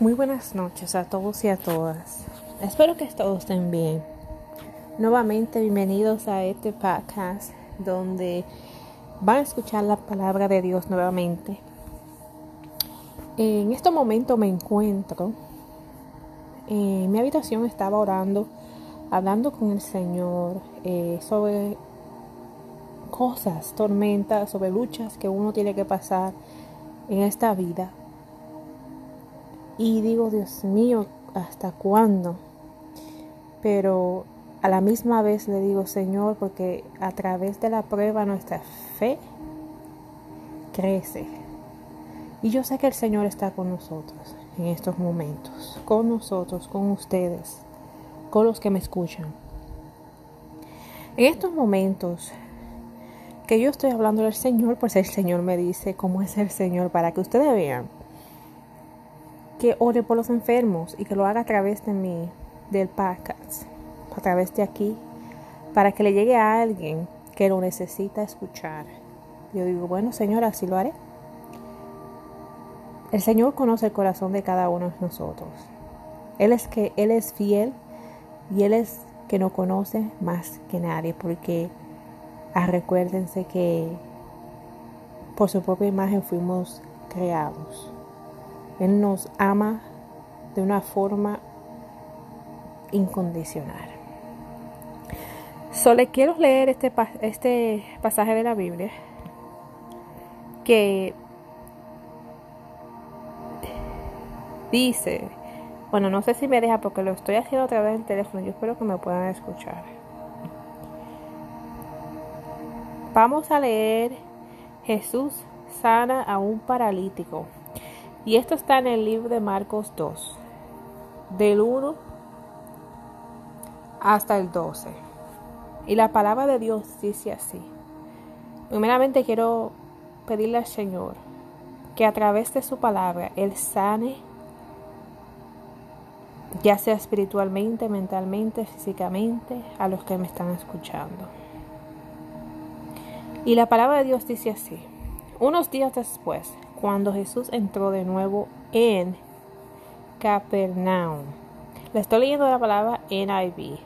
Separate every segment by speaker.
Speaker 1: Muy buenas noches a todos y a todas. Espero que todos estén bien. Nuevamente bienvenidos a este podcast donde van a escuchar la palabra de Dios nuevamente. En este momento me encuentro en mi habitación, estaba orando, hablando con el Señor eh, sobre cosas, tormentas, sobre luchas que uno tiene que pasar en esta vida y digo, Dios mío, ¿hasta cuándo? Pero a la misma vez le digo, Señor, porque a través de la prueba nuestra fe crece. Y yo sé que el Señor está con nosotros en estos momentos, con nosotros, con ustedes, con los que me escuchan. En estos momentos que yo estoy hablando del Señor, pues el Señor me dice cómo es el Señor para que ustedes vean que ore por los enfermos y que lo haga a través de mí, del podcast, a través de aquí, para que le llegue a alguien que lo necesita escuchar. Yo digo, bueno, Señor, así lo haré. El Señor conoce el corazón de cada uno de nosotros. Él es que Él es fiel y Él es que no conoce más que nadie, porque ah, recuérdense que por su propia imagen fuimos creados. Él nos ama de una forma incondicional. Solo quiero leer este, este pasaje de la Biblia que dice, bueno, no sé si me deja porque lo estoy haciendo a través del teléfono, yo espero que me puedan escuchar. Vamos a leer Jesús sana a un paralítico. Y esto está en el libro de Marcos 2, del 1 hasta el 12. Y la palabra de Dios dice así. Primeramente quiero pedirle al Señor que a través de su palabra Él sane, ya sea espiritualmente, mentalmente, físicamente, a los que me están escuchando. Y la palabra de Dios dice así. Unos días después, cuando Jesús entró de nuevo en Capernaum. Le estoy leyendo la palabra NIV.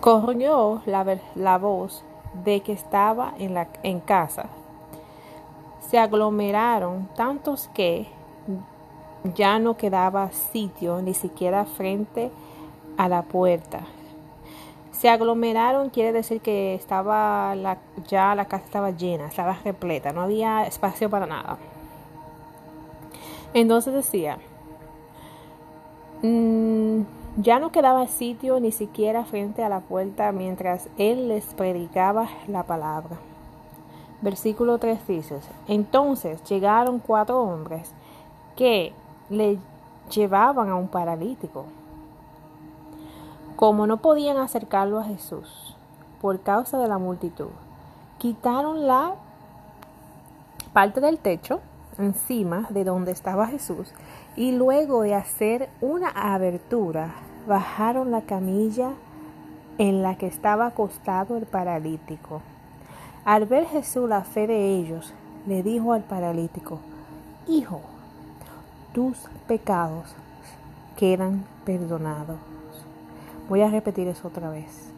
Speaker 1: Corrió la, la voz de que estaba en, la, en casa. Se aglomeraron tantos que ya no quedaba sitio ni siquiera frente a la puerta. Se aglomeraron, quiere decir que estaba la, ya la casa estaba llena, estaba repleta, no había espacio para nada. Entonces decía, mm, ya no quedaba sitio ni siquiera frente a la puerta mientras él les predicaba la palabra. Versículo 3 dice, entonces llegaron cuatro hombres que le llevaban a un paralítico como no podían acercarlo a Jesús por causa de la multitud, quitaron la parte del techo encima de donde estaba Jesús y luego de hacer una abertura bajaron la camilla en la que estaba acostado el paralítico. Al ver Jesús la fe de ellos, le dijo al paralítico, Hijo, tus pecados quedan perdonados. Voy a repetir eso otra vez.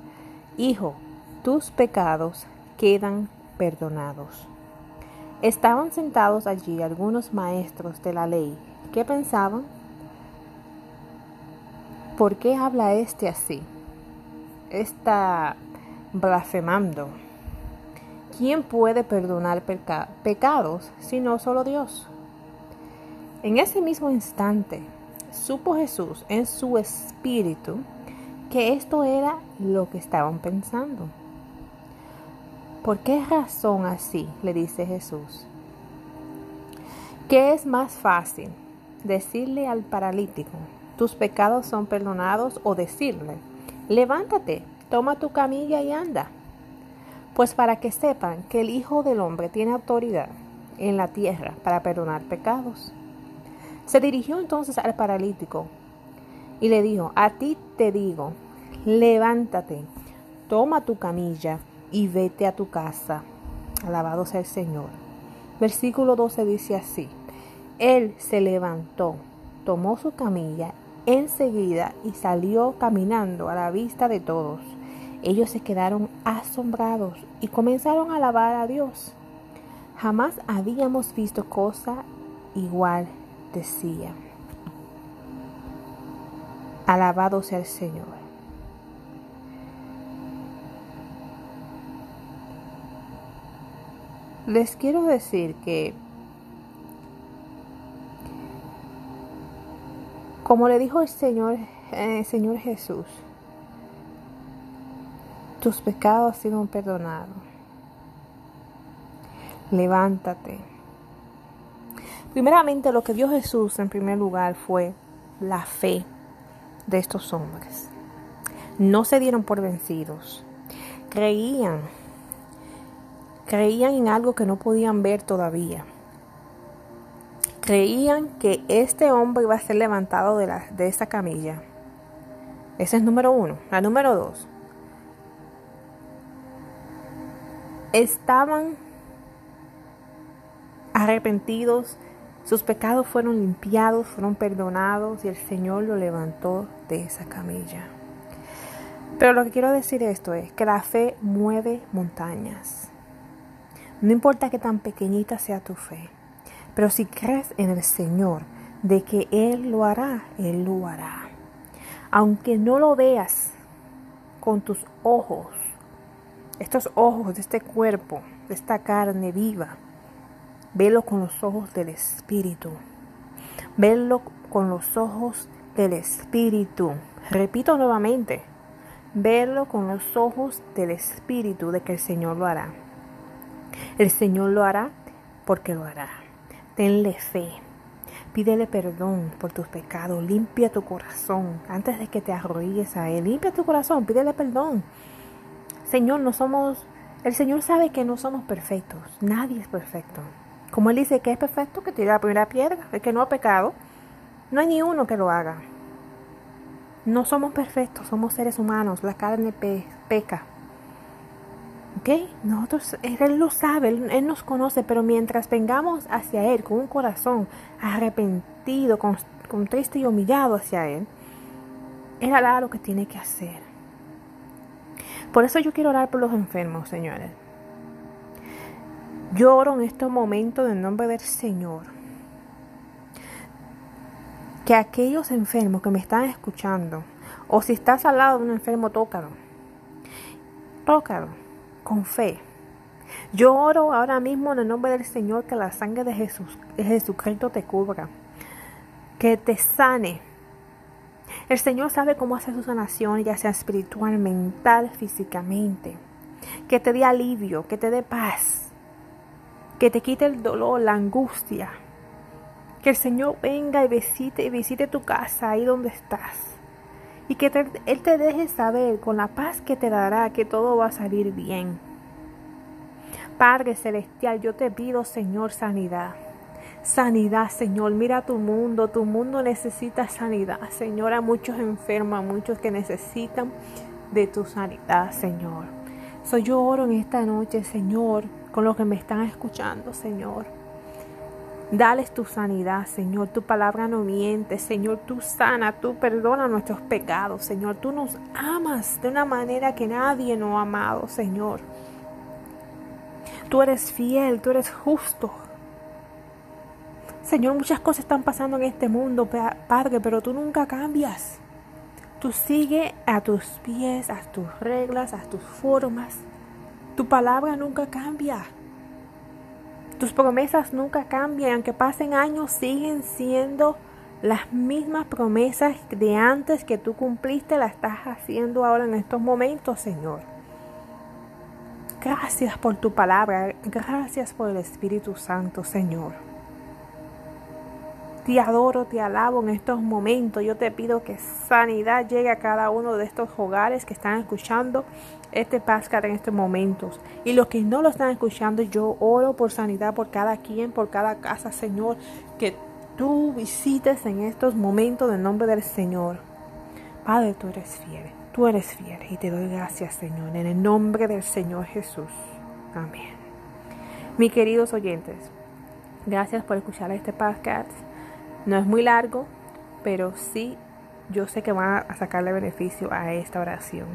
Speaker 1: Hijo, tus pecados quedan perdonados. Estaban sentados allí algunos maestros de la ley. ¿Qué pensaban? ¿Por qué habla este así? Está blasfemando. ¿Quién puede perdonar pecados si no solo Dios? En ese mismo instante, supo Jesús en su espíritu que esto era lo que estaban pensando. ¿Por qué razón así? le dice Jesús. ¿Qué es más fácil? Decirle al paralítico, tus pecados son perdonados o decirle, levántate, toma tu camilla y anda. Pues para que sepan que el Hijo del Hombre tiene autoridad en la tierra para perdonar pecados. Se dirigió entonces al paralítico y le dijo, a ti te digo, levántate, toma tu camilla y vete a tu casa. Alabado sea el Señor. Versículo 12 dice así, Él se levantó, tomó su camilla enseguida y salió caminando a la vista de todos. Ellos se quedaron asombrados y comenzaron a alabar a Dios. Jamás habíamos visto cosa igual, decía. Alabado sea el Señor. Les quiero decir que Como le dijo el Señor, eh, Señor Jesús, tus pecados han sido perdonados. Levántate. Primeramente lo que dio Jesús en primer lugar fue la fe de estos hombres. No se dieron por vencidos. Creían. Creían en algo que no podían ver todavía creían que este hombre iba a ser levantado de, la, de esa camilla. Ese es número uno. La número dos. Estaban arrepentidos, sus pecados fueron limpiados, fueron perdonados y el Señor lo levantó de esa camilla. Pero lo que quiero decir esto es que la fe mueve montañas. No importa que tan pequeñita sea tu fe. Pero si crees en el Señor, de que Él lo hará, Él lo hará. Aunque no lo veas con tus ojos, estos ojos de este cuerpo, de esta carne viva, velo con los ojos del Espíritu. Velo con los ojos del Espíritu. Repito nuevamente, verlo con los ojos del Espíritu de que el Señor lo hará. El Señor lo hará porque lo hará. Tenle fe. Pídele perdón por tus pecados. Limpia tu corazón antes de que te arrodilles a Él. Limpia tu corazón. Pídele perdón. Señor, no somos. El Señor sabe que no somos perfectos. Nadie es perfecto. Como Él dice que es perfecto, que tire la primera piedra. El que no ha pecado, no hay ni uno que lo haga. No somos perfectos, somos seres humanos. La carne peca. ¿Ok? Nosotros, Él lo sabe, él, nos conoce, pero mientras vengamos hacia Él con un corazón arrepentido, con, triste y humillado hacia Él, Él hará lo que tiene que hacer. Por eso yo quiero orar por los enfermos, señores. Yo oro en estos momentos en el nombre del Señor. Que aquellos enfermos que me están escuchando, o si estás al lado de un enfermo, tócalo. Tócalo con fe. Yo oro ahora mismo en el nombre del Señor que la sangre de Jesús, de Jesucristo te cubra, que te sane. El Señor sabe cómo hacer su sanación, ya sea espiritual, mental, físicamente. Que te dé alivio, que te dé paz, que te quite el dolor, la angustia. Que el Señor venga y visite, y visite tu casa ahí donde estás y que Él te deje saber con la paz que te dará que todo va a salir bien. Padre Celestial, yo te pido, Señor, sanidad. Sanidad, Señor. Mira tu mundo. Tu mundo necesita sanidad, Señor. Hay muchos enfermos, muchos que necesitan de tu sanidad, Señor. Soy yo oro en esta noche, Señor, con los que me están escuchando, Señor. Dales tu sanidad, Señor. Tu palabra no miente, Señor. Tú sana, tú perdona nuestros pecados, Señor. Tú nos amas de una manera que nadie nos ha amado, Señor. Tú eres fiel, tú eres justo. Señor, muchas cosas están pasando en este mundo, Padre, pero tú nunca cambias. Tú sigue a tus pies, a tus reglas, a tus formas. Tu palabra nunca cambia. Tus promesas nunca cambian, aunque pasen años, siguen siendo las mismas promesas de antes que tú cumpliste, las estás haciendo ahora en estos momentos, Señor. Gracias por tu palabra, gracias por el Espíritu Santo, Señor. Te adoro, te alabo en estos momentos. Yo te pido que sanidad llegue a cada uno de estos hogares que están escuchando este podcast en estos momentos. Y los que no lo están escuchando, yo oro por sanidad por cada quien, por cada casa, Señor, que tú visites en estos momentos en nombre del Señor. Padre, tú eres fiel, tú eres fiel y te doy gracias, Señor, en el nombre del Señor Jesús. Amén. Mis queridos oyentes, Gracias por escuchar este podcast. No es muy largo, pero sí yo sé que van a sacarle beneficio a esta oración.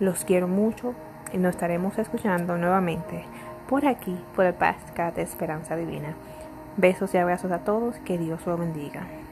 Speaker 1: Los quiero mucho y nos estaremos escuchando nuevamente por aquí, por el podcast de Esperanza Divina. Besos y abrazos a todos, que Dios los bendiga.